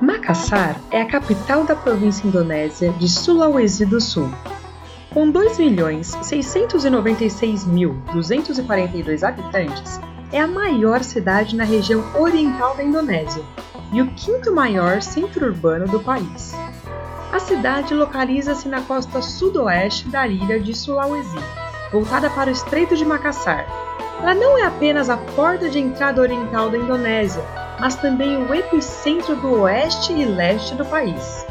Makassar é a capital da província indonésia de Sulawesi do Sul. Com 2.696.242 habitantes, é a maior cidade na região oriental da Indonésia e o quinto maior centro urbano do país. A cidade localiza-se na costa sudoeste da ilha de Sulawesi, voltada para o Estreito de Makassar. Ela não é apenas a porta de entrada oriental da Indonésia, mas também o epicentro do oeste e leste do país.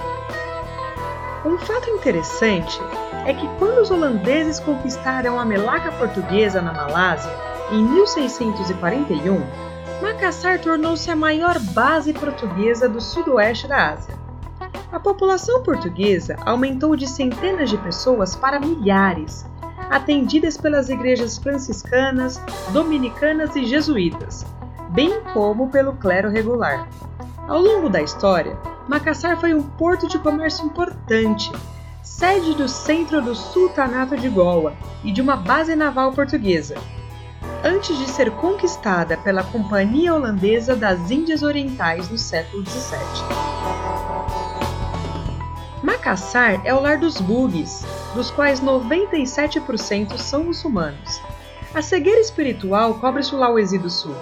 Um fato interessante é que quando os holandeses conquistaram a Melaca portuguesa na Malásia, em 1641, Makassar tornou-se a maior base portuguesa do sudoeste da Ásia. A população portuguesa aumentou de centenas de pessoas para milhares, atendidas pelas igrejas franciscanas, dominicanas e jesuítas, bem como pelo clero regular. Ao longo da história, Macassar foi um porto de comércio importante, sede do centro do Sultanato de Goa e de uma base naval portuguesa. Antes de ser conquistada pela Companhia Holandesa das Índias Orientais no século XVII. Macassar é o lar dos bugues, dos quais 97% são muçulmanos. A cegueira espiritual cobre Sulawesi do Sul,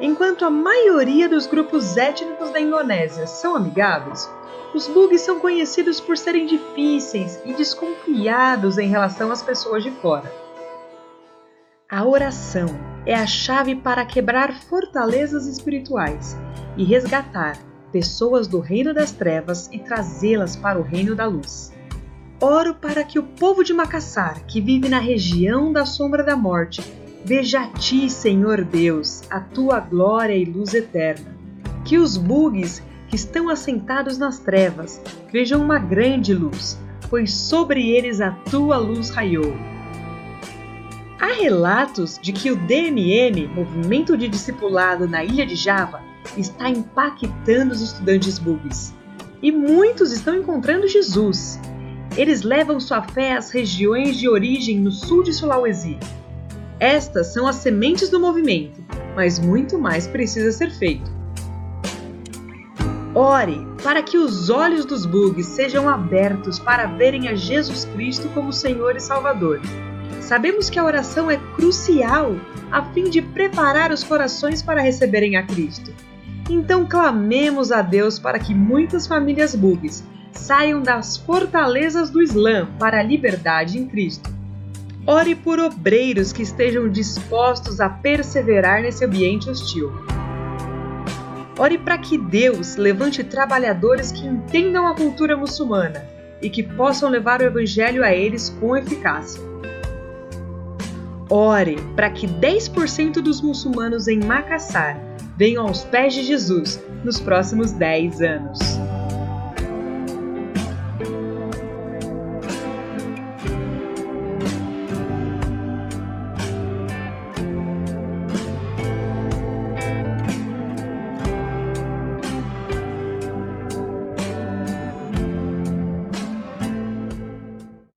Enquanto a maioria dos grupos étnicos da Indonésia são amigáveis, os bugs são conhecidos por serem difíceis e desconfiados em relação às pessoas de fora. A oração é a chave para quebrar fortalezas espirituais e resgatar pessoas do reino das trevas e trazê-las para o reino da luz. Oro para que o povo de Macassar, que vive na região da sombra da morte, Veja a ti, Senhor Deus, a tua glória e luz eterna. Que os bugs que estão assentados nas trevas vejam uma grande luz, pois sobre eles a tua luz raiou. Há relatos de que o DMM, Movimento de Discipulado na ilha de Java, está impactando os estudantes bugs. E muitos estão encontrando Jesus. Eles levam sua fé às regiões de origem no sul de Sulawesi, estas são as sementes do movimento, mas muito mais precisa ser feito. Ore para que os olhos dos bugs sejam abertos para verem a Jesus Cristo como Senhor e Salvador. Sabemos que a oração é crucial a fim de preparar os corações para receberem a Cristo. Então clamemos a Deus para que muitas famílias bugs saiam das fortalezas do Islã para a liberdade em Cristo. Ore por obreiros que estejam dispostos a perseverar nesse ambiente hostil. Ore para que Deus levante trabalhadores que entendam a cultura muçulmana e que possam levar o Evangelho a eles com eficácia. Ore para que 10% dos muçulmanos em Macassar venham aos pés de Jesus nos próximos 10 anos.